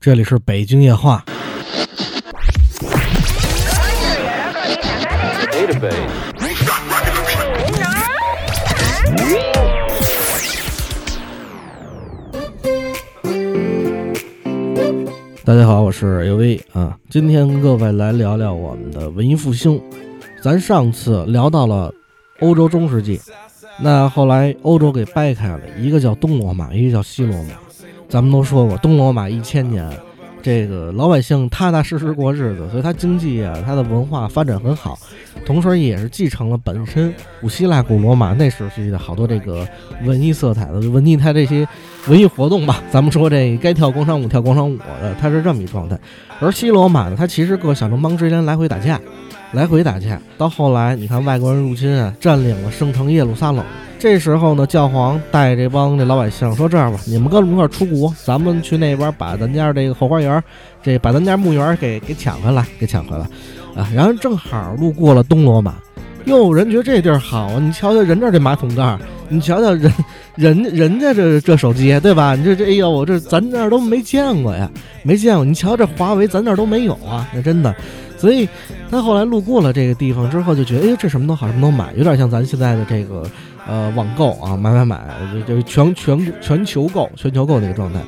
这里是北京夜话。大家好，我是 U V 啊，今天跟各位来聊聊我们的文艺复兴。咱上次聊到了欧洲中世纪，那后来欧洲给掰开了，一个叫东罗马，一个叫西罗马。咱们都说过，东罗马一千年，这个老百姓踏踏实实过日子，所以它经济啊，它的文化发展很好。同时，也是继承了本身古希腊、古罗马那时期的好多这个文艺色彩的文艺，它这些文艺活动吧。咱们说这该跳广场舞跳广场舞的，它是这么一状态。而西罗马呢，它其实各小城邦之间来回打架，来回打架。到后来，你看外国人入侵啊，占领了圣城耶路撒冷。这时候呢，教皇带这帮这老百姓说：“这样吧，你们跟我们一块出国，咱们去那边把咱家这个后花园，这把咱家墓园给给抢回来，给抢回来。”啊，然后正好路过了东罗马，哟，人觉得这地儿好啊！你瞧瞧人这这马桶盖，你瞧瞧人，人人家这这手机，对吧？你这这，哎呦，我这咱这儿都没见过呀，没见过。你瞧这华为，咱这儿都没有啊，那真的。所以他后来路过了这个地方之后，就觉得，哎，这什么都好，什么都买，有点像咱现在的这个呃网购啊，买买买，就就全全全球购，全球购那个状态。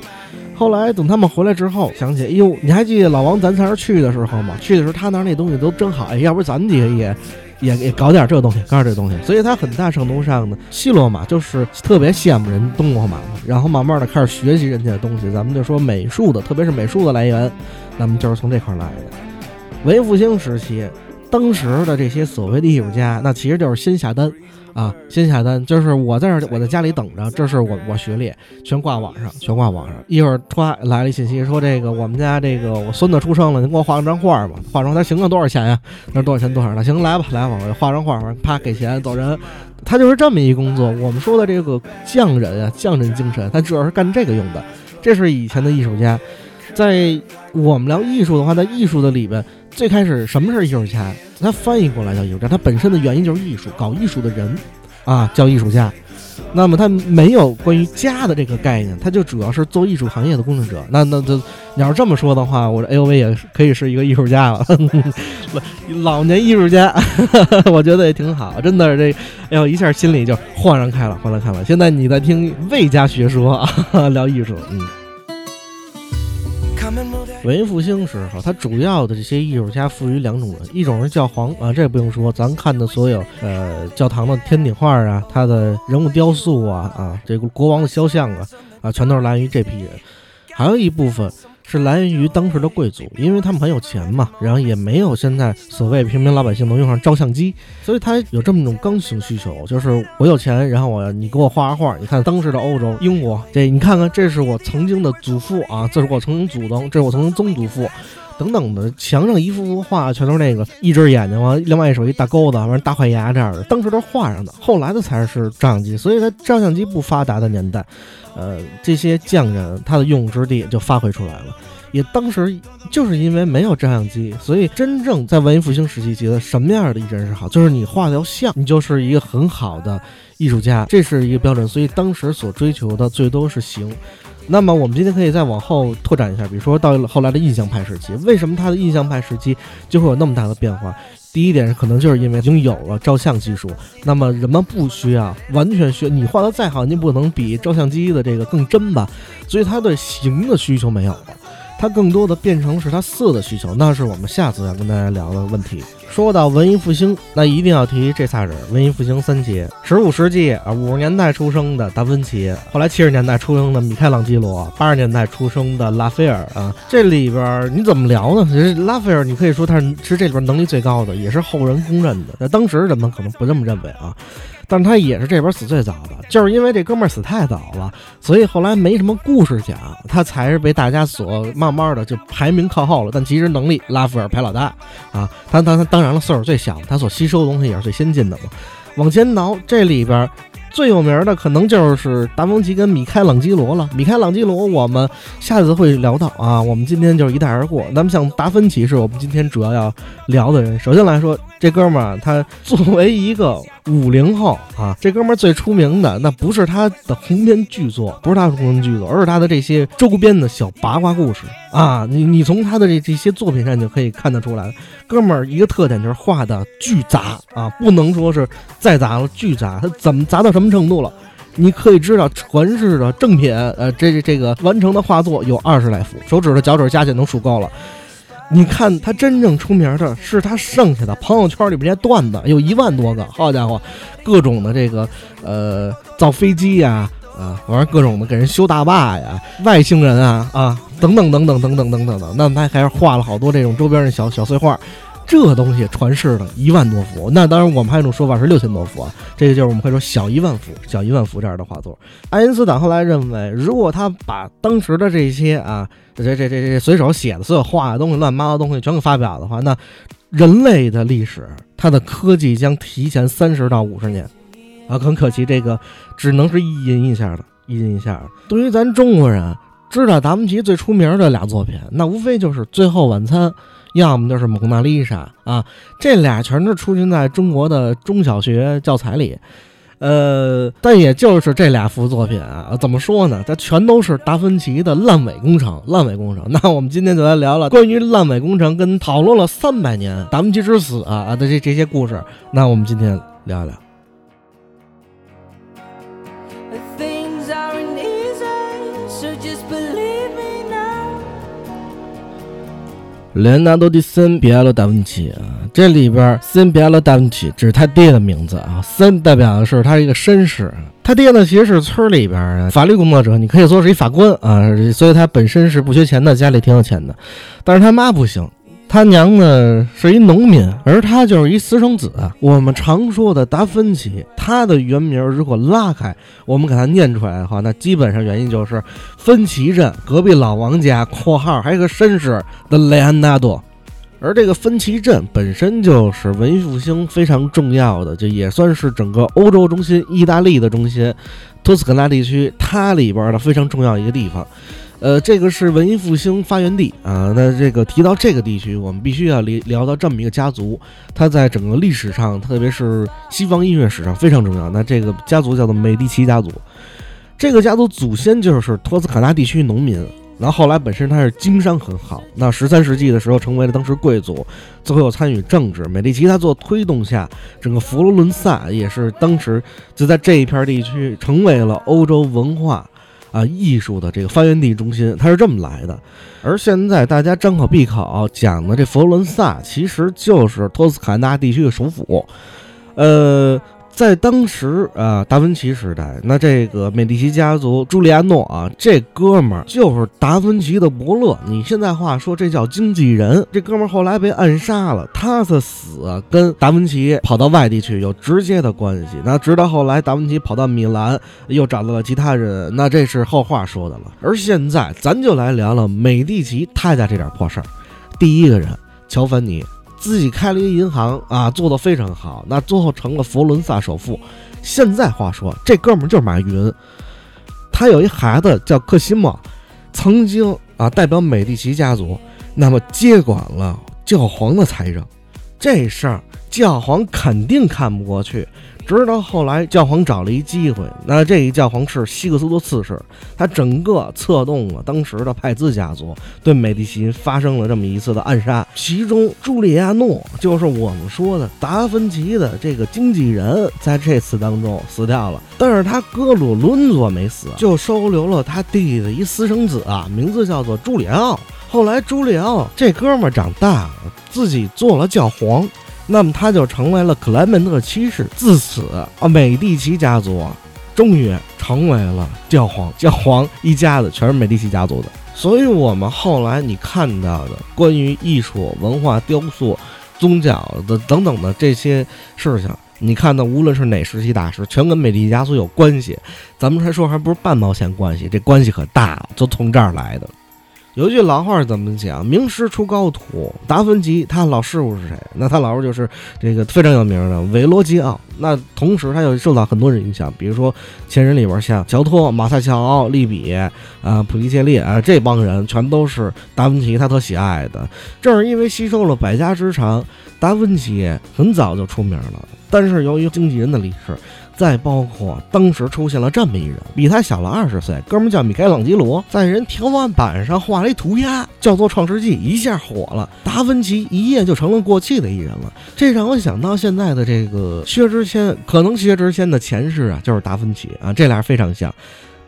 后来等他们回来之后，想起，哎呦，你还记得老王咱仨去的时候吗？去的时候他那那东西都真好，哎，要不咱几个也也也搞点这东西，搞点这东西。所以他很大程度上呢，西罗马就是特别羡慕人东罗马嘛，然后慢慢的开始学习人家的东西。咱们就说美术的，特别是美术的来源，那么就是从这块来的。文艺复兴时期，当时的这些所谓的艺术家，那其实就是先下单。啊，先下单就是我在这，我在家里等着，这是我我学历，全挂网上，全挂网上。一会儿突然来了信息，说这个我们家这个我孙子出生了，您给我画张画吧。画张他行了，多少钱呀？那多少钱？多少？那行，来吧，来吧，我画张画，啪给钱走人。他就是这么一工作。我们说的这个匠人啊，匠人精神，他主要是干这个用的。这是以前的艺术家，在我们聊艺术的话，在艺术的里边，最开始什么是艺术家？他翻译过来叫艺术家，他本身的原因就是艺术，搞艺术的人，啊，叫艺术家。那么他没有关于家的这个概念，他就主要是做艺术行业的工作者。那那这，你要是这么说的话，我这 A O V 也可以是一个艺术家了，老年艺术家，我觉得也挺好，真的这，哎呦，一下心里就豁然开朗，豁然开朗。现在你在听魏家学说啊，聊艺术，嗯。文艺复兴时候，他主要的这些艺术家赋予两种人，一种是教皇啊，这不用说，咱看的所有呃教堂的天顶画啊，他的人物雕塑啊啊，这个国王的肖像啊啊，全都是来源于这批人，还有一部分。是来源于当时的贵族，因为他们很有钱嘛，然后也没有现在所谓平民老百姓能用上照相机，所以他有这么一种刚性需求，就是我有钱，然后我你给我画画画。你看当时的欧洲、英国，这你看看，这是我曾经的祖父啊，这是我曾经祖宗，这是我曾经曾祖父，等等的，墙上一幅幅画，全都是那个一只眼睛完，另外一手一大钩子，完大坏牙这样的，当时都是画上的，后来的才是照相机，所以在照相机不发达的年代。呃，这些匠人他的用武之地就发挥出来了。也当时就是因为没有照相机，所以真正在文艺复兴时期，觉得什么样的艺人是好，就是你画的要像，你就是一个很好的艺术家，这是一个标准。所以当时所追求的最多是形。那么我们今天可以再往后拓展一下，比如说到后来的印象派时期，为什么他的印象派时期就会有那么大的变化？第一点可能就是因为已经有了照相技术，那么人们不需要完全需你画的再好，你不能比照相机的这个更真吧？所以他对形的需求没有了。它更多的变成是它色的需求，那是我们下次要跟大家聊的问题。说到文艺复兴，那一定要提这仨人：文艺复兴三杰，十五世纪啊五十年代出生的达芬奇，后来七十年代出生的米开朗基罗，八十年代出生的拉斐尔啊。这里边你怎么聊呢？其实拉斐尔，你可以说他是是这里边能力最高的，也是后人公认的。那当时人们可能不这么认为啊。但是他也是这边死最早的，就是因为这哥们儿死太早了，所以后来没什么故事讲，他才是被大家所慢慢的就排名靠后了。但其实能力，拉斐尔排老大啊，他他他当然了，岁数最小，他所吸收的东西也是最先进的嘛。往前挠，这里边最有名的可能就是达芬奇跟米开朗基罗了。米开朗基罗我们下次会聊到啊，我们今天就是一带而过。那么像达芬奇是我们今天主要要聊的人。首先来说，这哥们儿他作为一个五零后啊，这哥们儿最出名的那不是他的鸿篇巨作，不是他的鸿篇巨作，而是他的这些周边的小八卦故事啊。你你从他的这这些作品上就可以看得出来，哥们儿一个特点就是画的巨杂啊，不能说是再杂了，巨杂。他怎么杂到什么程度了？你可以知道，传世的正品，呃，这这个完成的画作有二十来幅，手指头脚趾加起来能数够了。你看他真正出名的是他剩下的朋友圈里边这段子，有一万多个，好家伙，各种的这个呃造飞机呀，啊，玩各种的给人修大坝呀，外星人啊啊等等等等等等等等等，那他还是画了好多这种周边的小小碎画。这东西传世了一万多幅，那当然我们还有一种说法是六千多幅啊，这个就是我们会说小一万幅、小一万幅这样的画作。爱因斯坦后来认为，如果他把当时的这些啊，这这这这随手写的所有画的东西、乱七八糟东西全给发表的话，那人类的历史，它的科技将提前三十到五十年啊！很可惜，这个只能是一阴一下的，一阴一下。对于咱中国人，知道达芬奇最出名的俩作品，那无非就是《最后晚餐》。要么就是蒙娜丽莎啊，这俩全是出现在中国的中小学教材里，呃，但也就是这俩幅作品啊，怎么说呢？它全都是达芬奇的烂尾工程，烂尾工程。那我们今天就来聊聊关于烂尾工程，跟讨论了三百年达芬奇之死啊啊的这这些故事。那我们今天聊一聊。莱昂纳多·迪森比埃罗·达芬奇啊，这里边森比埃罗·达芬奇只是他爹的名字啊，森代表的是他一个绅士，他爹呢其实是村里边法律工作者，你可以说是一法官啊，所以他本身是不缺钱的，家里挺有钱的，但是他妈不行。他娘的是一农民，而他就是一私生子。我们常说的达芬奇，他的原名如果拉开，我们给他念出来的话，那基本上原因就是芬奇镇隔壁老王家（括号还有个绅士的雷安纳多）。而这个芬奇镇本身就是文艺复兴非常重要的，就也算是整个欧洲中心、意大利的中心，托斯卡纳地区它里边的非常重要一个地方。呃，这个是文艺复兴发源地啊。那这个提到这个地区，我们必须要聊聊到这么一个家族，它在整个历史上，特别是西方音乐史上非常重要。那这个家族叫做美第奇家族。这个家族祖先就是托斯卡纳地区农民，然后后来本身他是经商很好。那十三世纪的时候，成为了当时贵族，最后又参与政治。美第奇他做推动下，整个佛罗伦萨也是当时就在这一片地区成为了欧洲文化。啊，艺术的这个发源地中心，它是这么来的。而现在大家张口闭口讲的这佛罗伦萨，其实就是托斯卡纳地区的首府。呃。在当时啊，达芬奇时代，那这个美第奇家族朱利安诺啊，这哥们儿就是达芬奇的伯乐。你现在话说，这叫经纪人。这哥们儿后来被暗杀了，他的死跟达芬奇跑到外地去有直接的关系。那直到后来，达芬奇跑到米兰，又找到了其他人，那这是后话说的了。而现在，咱就来聊聊美第奇他家这点破事儿。第一个人，乔凡尼。自己开了一个银行啊，做得非常好，那最后成了佛伦萨首富。现在话说，这哥们儿就是马云，他有一孩子叫克西莫，曾经啊代表美第奇家族，那么接管了教皇的财政，这事儿教皇肯定看不过去。直到后来，教皇找了一机会，那这一教皇是西克斯多四世，他整个策动了当时的派兹家族对美第奇发生了这么一次的暗杀，其中朱利亚诺就是我们说的达芬奇的这个经纪人，在这次当中死掉了，但是他哥鲁伦佐没死，就收留了他弟弟的一私生子啊，名字叫做朱里奥。后来朱利奥这哥们长大了，自己做了教皇。那么他就成为了克莱门特七世，自此啊，美第奇家族终于成为了教皇，教皇一家子全是美第奇家族的。所以，我们后来你看到的关于艺术、文化、雕塑、宗教的等等的这些事情，你看到无论是哪时期大师，全跟美第奇家族有关系。咱们还说还不是半毛钱关系，这关系可大了，就从这儿来的。有一句老话怎么讲？名师出高徒。达芬奇他老师傅是谁？那他老师就是这个非常有名的韦罗基奥。那同时他又受到很多人影响，比如说前人里边像乔托、马赛乔奥、利比啊、普利切利啊这帮人，全都是达芬奇他特喜爱的。正是因为吸收了百家之长，达芬奇很早就出名了。但是由于经纪人的离世。再包括当时出现了这么一人，比他小了二十岁，哥们叫米开朗基罗，在人天花板上画了一涂鸦，叫做《创世纪》，一下火了。达芬奇一夜就成了过气的艺人了。这让我想到现在的这个薛之谦，可能薛之谦的前世啊就是达芬奇啊，这俩非常像。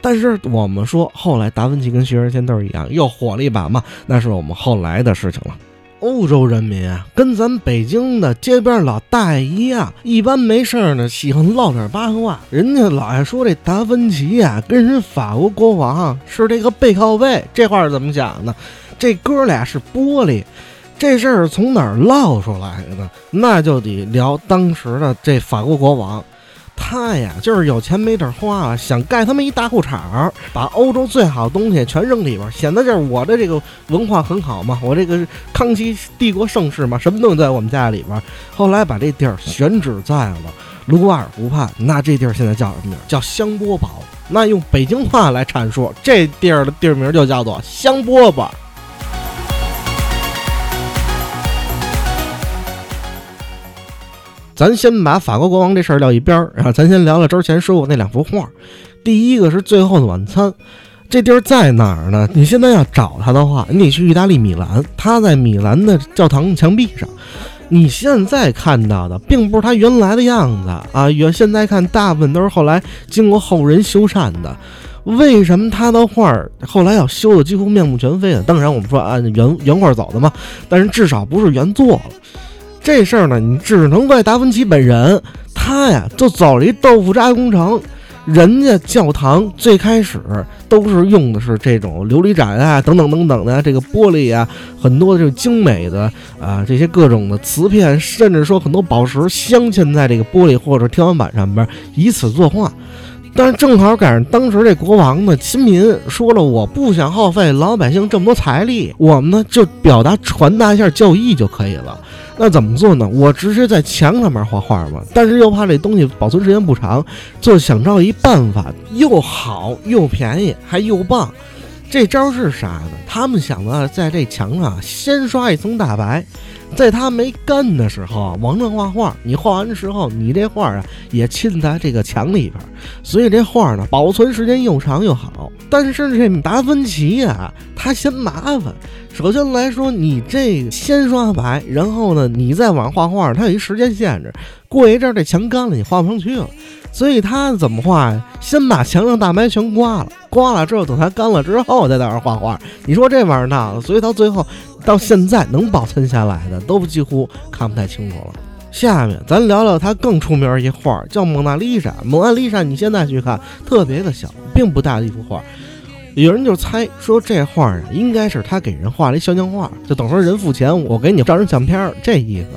但是我们说后来达芬奇跟薛之谦都是一样，又火了一把嘛，那是我们后来的事情了。欧洲人民啊，跟咱北京的街边老大爷一样，一般没事儿呢，喜欢唠点八卦。人家老爱说这达芬奇呀，跟人法国国王是这个背靠背，这话是怎么讲呢？这哥俩是玻璃，这事儿从哪儿唠出来的呢？那就得聊当时的这法国国王。他呀，就是有钱没地儿花，想盖他妈一大裤衩儿，把欧洲最好的东西全扔里边，显得就是我的这个文化很好嘛，我这个康熙帝国盛世嘛，什么东西在我们家里边。后来把这地儿选址在了卢瓦尔湖畔，那这地儿现在叫什么名？叫香波堡。那用北京话来阐述，这地儿的地名就叫做香饽饽。咱先把法国国王这事儿撂一边儿，然后咱先聊聊之前说过那两幅画。第一个是《最后的晚餐》，这地儿在哪儿呢？你现在要找他的话，你得去意大利米兰，他在米兰的教堂墙壁上。你现在看到的并不是他原来的样子啊，原现在看大部分都是后来经过后人修缮的。为什么他的画后来要修的几乎面目全非呢？当然，我们说按原原画走的嘛，但是至少不是原作了。这事儿呢，你只能怪达芬奇本人。他呀，就走了一豆腐渣工程。人家教堂最开始都是用的是这种琉璃盏啊，等等等等的这个玻璃啊，很多这种精美的啊，这些各种的瓷片，甚至说很多宝石镶嵌在这个玻璃或者天花板上边，以此作画。但是正好赶上当时这国王呢亲民，说了我不想耗费老百姓这么多财力，我们呢就表达传达一下教义就可以了。那怎么做呢？我直接在墙上面画画嘛，但是又怕这东西保存时间不长，就想到一办法，又好又便宜还又棒。这招是啥呢？他们想的在这墙上先刷一层大白，在它没干的时候往上画画。你画完的时候，你这画啊也浸在这个墙里边，所以这画呢保存时间又长又好。但是这达芬奇呀，他嫌麻烦。首先来说，你这先刷白，然后呢，你再往上画画，它有一时间限制。过一阵这墙干了，你画不上去了。所以他怎么画呀？先把墙上大白全刮了，刮了之后，等它干了之后再在那画画。你说这玩意儿闹的，所以到最后到现在能保存下来的都几乎看不太清楚了。下面咱聊聊他更出名一画，叫《蒙娜丽莎》。蒙娜丽莎，你现在去看特别的小，并不大的一幅画。有人就猜说这画啊，应该是他给人画了一肖像画，就等于说人付钱，我给你照张相片儿这意思。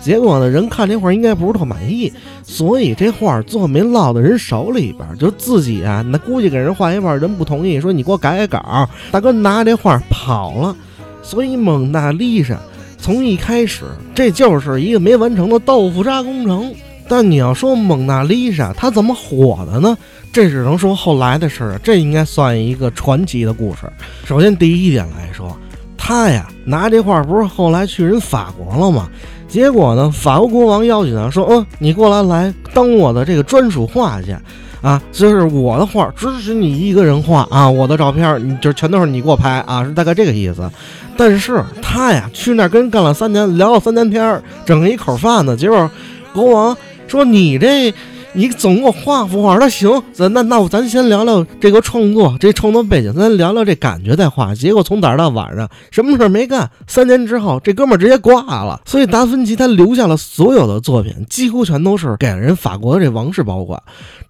结果呢，人看这画应该不是特满意，所以这画最后没落到人手里边，就自己啊，那估计给人画一半，人不同意，说你给我改改稿。大哥拿这画跑了，所以蒙娜丽莎从一开始这就是一个没完成的豆腐渣工程。但你要说蒙娜丽莎她怎么火的呢？这只能说后来的事儿，这应该算一个传奇的故事。首先，第一点来说，他呀拿这画不是后来去人法国了吗？结果呢，法国国王邀请他说：“嗯，你过来来当我的这个专属画家啊，就是我的画只许你一个人画啊，我的照片你就全都是你给我拍啊，是大概这个意思。”但是他呀去那跟人干了三年，聊了三年天，整一口饭呢。结果国王说：“你这。”你总给我画幅画，那行，咱那那咱先聊聊这个创作，这创作背景，咱聊聊这感觉再画。结果从早上到晚上，什么事儿没干。三年之后，这哥们儿直接挂了。所以达芬奇他留下了所有的作品，几乎全都是给人法国的这王室保管。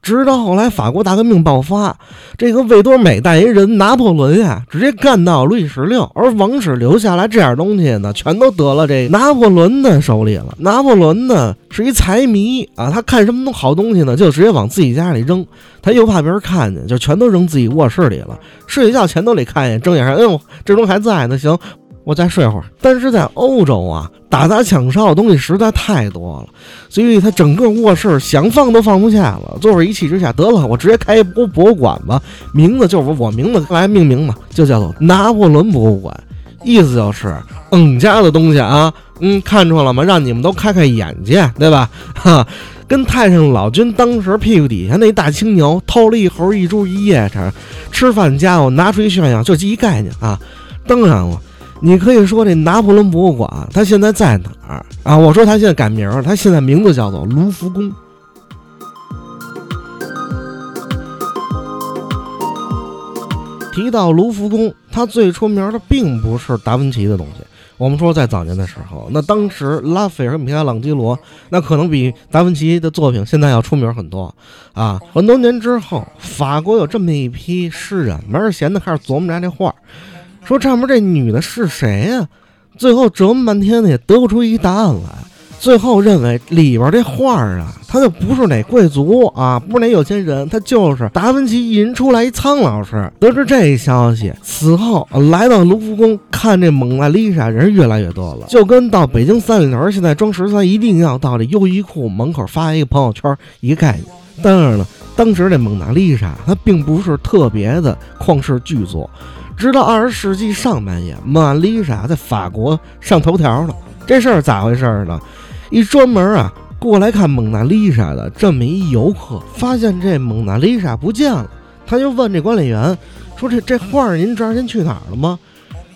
直到后来法国大革命爆发，这个维多美代言人拿破仑呀，直接干到路易十六，而王室留下来这点东西呢，全都得了这拿破仑的手里了。拿破仑呢是一财迷啊，他看什么东好东。东西呢，就直接往自己家里扔。他又怕别人看见，就全都扔自己卧室里了。睡觉前都得看一眼，睁眼看，哎呦，这东西还在呢，行，我再睡会儿。但是在欧洲啊，打砸抢烧的东西实在太多了，所以他整个卧室想放都放不下了。最后一气之下，得了，我直接开一博博物馆吧，名字就是我名字来命名嘛，就叫做拿破仑博物馆。意思就是，嗯家的东西啊，嗯，看出来了吗？让你们都开开眼界，对吧？哈，跟太上老君当时屁股底下那大青牛偷了一猴一猪一夜叉，吃饭家伙拿出去炫耀，就这一概念啊。当然了，你可以说这拿破仑博物馆它现在在哪儿啊？我说它现在改名了，它现在名字叫做卢浮宫。提到卢浮宫，它最出名的并不是达芬奇的东西。我们说在早年的时候，那当时拉斐尔、米开朗基罗，那可能比达芬奇的作品现在要出名很多啊。很多年之后，法国有这么一批诗人，没事闲的开始琢磨着这画，说上面这女的是谁呀？最后折磨半天呢，也得不出一答案来。最后认为里边这画儿啊，他就不是哪贵族啊，不是哪有钱人，他就是达芬奇一人出来一苍老师。得知这一消息，此后来到卢浮宫看这蒙娜丽莎人越来越多了，就跟到北京三里屯现在装十三一定要到这优衣库门口发一个朋友圈一个概念。当然了，当时这蒙娜丽莎它并不是特别的旷世巨作，直到二十世纪上半叶，蒙娜丽莎在法国上头条了。这事儿咋回事呢？一专门啊过来看蒙娜丽莎的这么一游客，发现这蒙娜丽莎不见了，他就问这管理员说：“这这画您知道人去哪儿了吗？”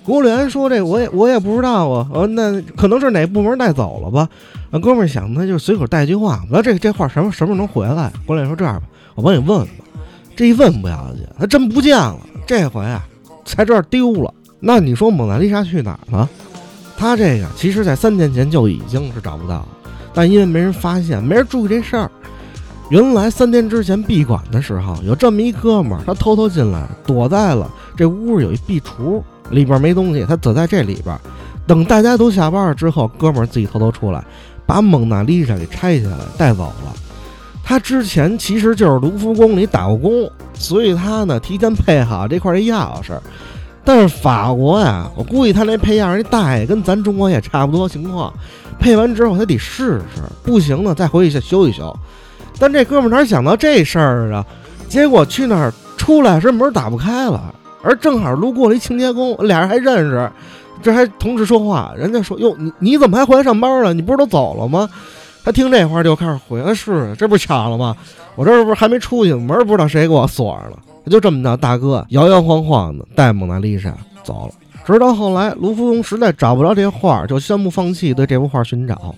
管理员说：“这我也我也不知道啊，呃，那可能是哪部门带走了吧？”啊，哥们儿想，那就随口带句话，我说这这画什么什么时候能回来？管理员说：“这样吧，我帮你问问吧。”这一问不要紧，他真不见了。这回啊才知道丢了。那你说蒙娜丽莎去哪儿了？他这个其实，在三天前就已经是找不到了，但因为没人发现，没人注意这事儿。原来三天之前闭馆的时候，有这么一哥们儿，他偷偷进来，躲在了这屋有一壁橱里边没东西，他躲在这里边。等大家都下班了之后，哥们儿自己偷偷出来，把蒙娜丽莎给拆下来带走了。他之前其实就是卢浮宫里打过工，所以他呢提前配好这块的钥匙。但是法国呀，我估计他那配样那大爷跟咱中国也差不多情况，配完之后他得试试，不行呢再回去修一修。但这哥们哪想到这事儿啊？结果去那儿出来时门打不开了，而正好路过了一清洁工，俩人还认识，这还同时说话。人家说：“哟，你你怎么还回来上班了？你不是都走了吗？”他听这话就开始回：“是，这不巧了吗？我这不是还没出去，门不知道谁给我锁上了。”就这么着，大哥摇摇晃晃的带蒙娜丽莎走了。直到后来，卢浮宫实在找不着这画，就宣布放弃对这幅画寻找。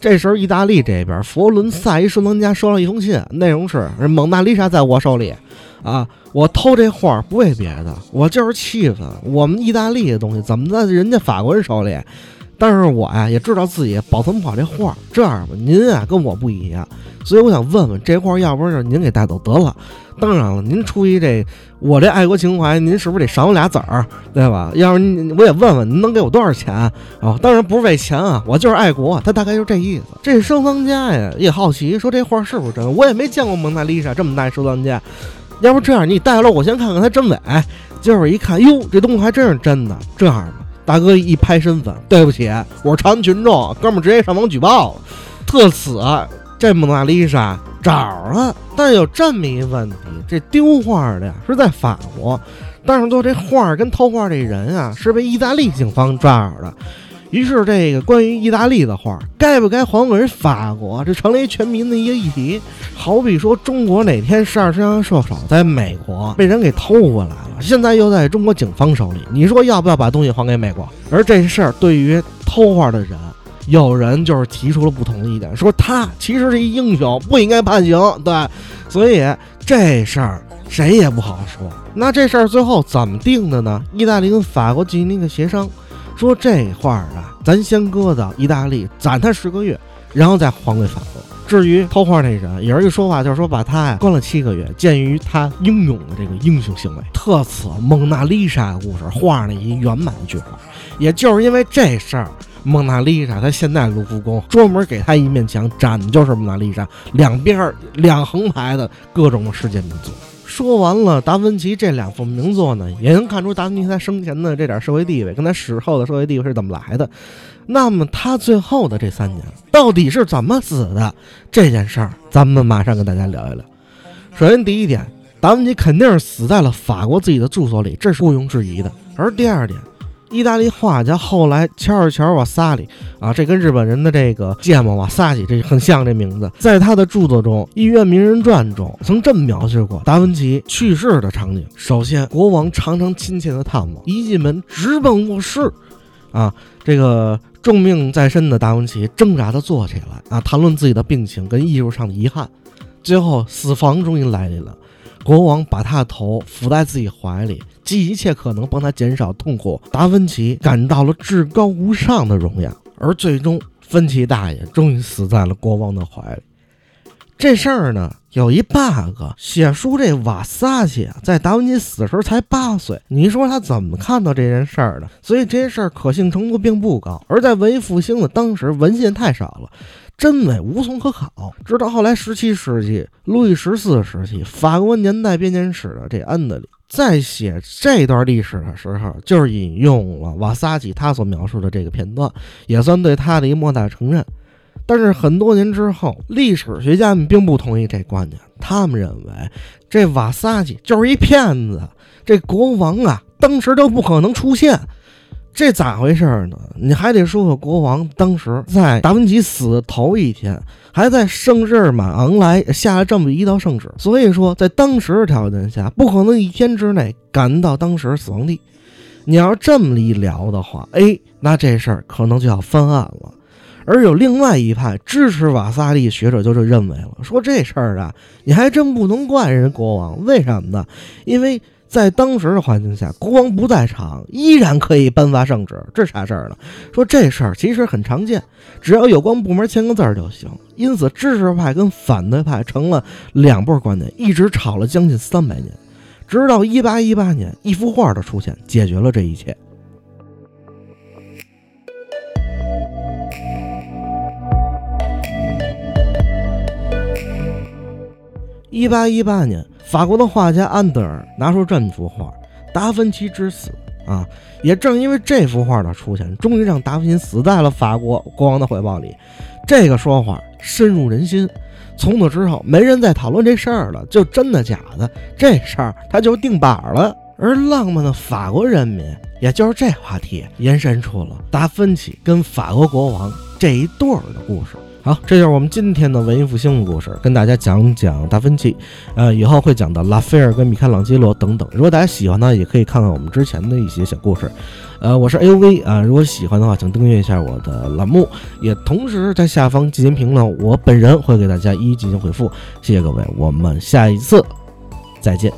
这时候，意大利这边佛伦萨一收藏家收到一封信，内容是：蒙娜丽莎在我手里，啊，我偷这画不为别的，我就是气愤我们意大利的东西怎么在人家法国人手里。但是我呀也知道自己保存不好这画。这样吧，您啊跟我不一样，所以我想问问，这画要不然就您给带走得了。当然了，您出于这我这爱国情怀，您是不是得赏我俩子儿，对吧？要是我也问问您能给我多少钱啊？当然不是为钱啊，我就是爱国。他大概就这意思。这收藏家呀也好奇，说这画是不是真？我也没见过蒙娜丽莎这么大收藏家。要不这样，你带了我先看看它真伪。结果一看，哟，这东西还真是真的。这样吧。大哥一拍身份，对不起，我是朝阳群众，哥们直接上网举报。特此，这蒙娜丽莎找了，但有这么一个问题，这丢画的呀是在法国，但是就这画跟偷画这人啊是被意大利警方抓着的。于是，这个关于意大利的画该不该还给人法国，这成了一全民的一个议题。好比说，中国哪天十二生肖射手在美国被人给偷过来了，现在又在中国警方手里，你说要不要把东西还给美国？而这事儿对于偷画的人，有人就是提出了不同的意见，说他其实是一英雄，不应该判刑。对，所以这事儿谁也不好说。那这事儿最后怎么定的呢？意大利跟法国进行了一个协商。说这画儿啊，咱先搁到意大利，攒它十个月，然后再还给法国。至于偷画那人，也是一说话，就是说把他呀关了七个月，鉴于他英勇的这个英雄行为，特此蒙娜丽莎的故事画了一圆满的句号。也就是因为这事儿，蒙娜丽莎她现在卢浮宫专门给她一面墙，展的就是蒙娜丽莎两边两横排的各种世界名作。说完了达芬奇这两幅名作呢，也能看出达芬奇他生前的这点社会地位跟他死后的社会地位是怎么来的。那么他最后的这三年到底是怎么死的？这件事儿，咱们马上跟大家聊一聊。首先第一点，达芬奇肯定是死在了法国自己的住所里，这是毋庸置疑的。而第二点，意大利画家后来乔尔乔瓦萨里啊，这跟日本人的这个芥末瓦萨里这很像，这名字在他的著作中《医院名人传》中曾这么描述过达芬奇去世的场景：首先，国王常常亲切的探望，一进门直奔卧室，啊，这个重病在身的达芬奇挣扎的坐起来啊，谈论自己的病情跟艺术上的遗憾。最后，死亡终于来临了。国王把他的头伏在自己怀里，尽一切可能帮他减少痛苦。达芬奇感到了至高无上的荣耀，而最终，芬奇大爷终于死在了国王的怀里。这事儿呢，有一 bug，写书这瓦萨奇，在达芬奇死时候才八岁，你说他怎么看到这件事儿的？所以这事儿可信程度并不高。而在文艺复兴的当时，文献太少了。真伪无从可考。直到后来十七世纪，路易十四时期，法国年代编年史的这安德里在写这段历史的时候，就是引用了瓦萨奇他所描述的这个片段，也算对他的一莫大承认。但是很多年之后，历史学家们并不同意这观点，他们认为这瓦萨奇就是一骗子，这国王啊，当时都不可能出现。这咋回事呢？你还得说说国王当时在达芬奇死的头一天，还在圣日耳曼昂莱下了这么一道圣旨，所以说在当时的条件下，不可能一天之内赶到当时死亡地。你要这么一聊的话，哎，那这事儿可能就要翻案了。而有另外一派支持瓦萨利学者就是认为了，说这事儿啊，你还真不能怪人国王，为什么呢？因为。在当时的环境下，国王不在场，依然可以颁发圣旨，这啥事儿呢？说这事儿其实很常见，只要有关部门签个字儿就行。因此，支持派跟反对派成了两波观点，一直吵了将近三百年，直到一八一八年，一幅画的出现，解决了这一切。一八一八年。法国的画家安德尔拿出这么幅画《达芬奇之死》啊，也正因为这幅画的出现，终于让达芬奇死在了法国国王的怀抱里。这个说法深入人心，从此之后没人再讨论这事儿了，就真的假的这事儿他就定板了。而浪漫的法国人民，也就是这话题延伸出了达芬奇跟法国国王这一对儿的故事。好，这就是我们今天的文艺复兴的故事，跟大家讲讲达芬奇。呃，以后会讲到拉斐尔跟米开朗基罗等等。如果大家喜欢呢，也可以看看我们之前的一些小故事。呃，我是 A U V 啊，如果喜欢的话，请订阅一下我的栏目，也同时在下方进行评论，我本人会给大家一一进行回复。谢谢各位，我们下一次再见。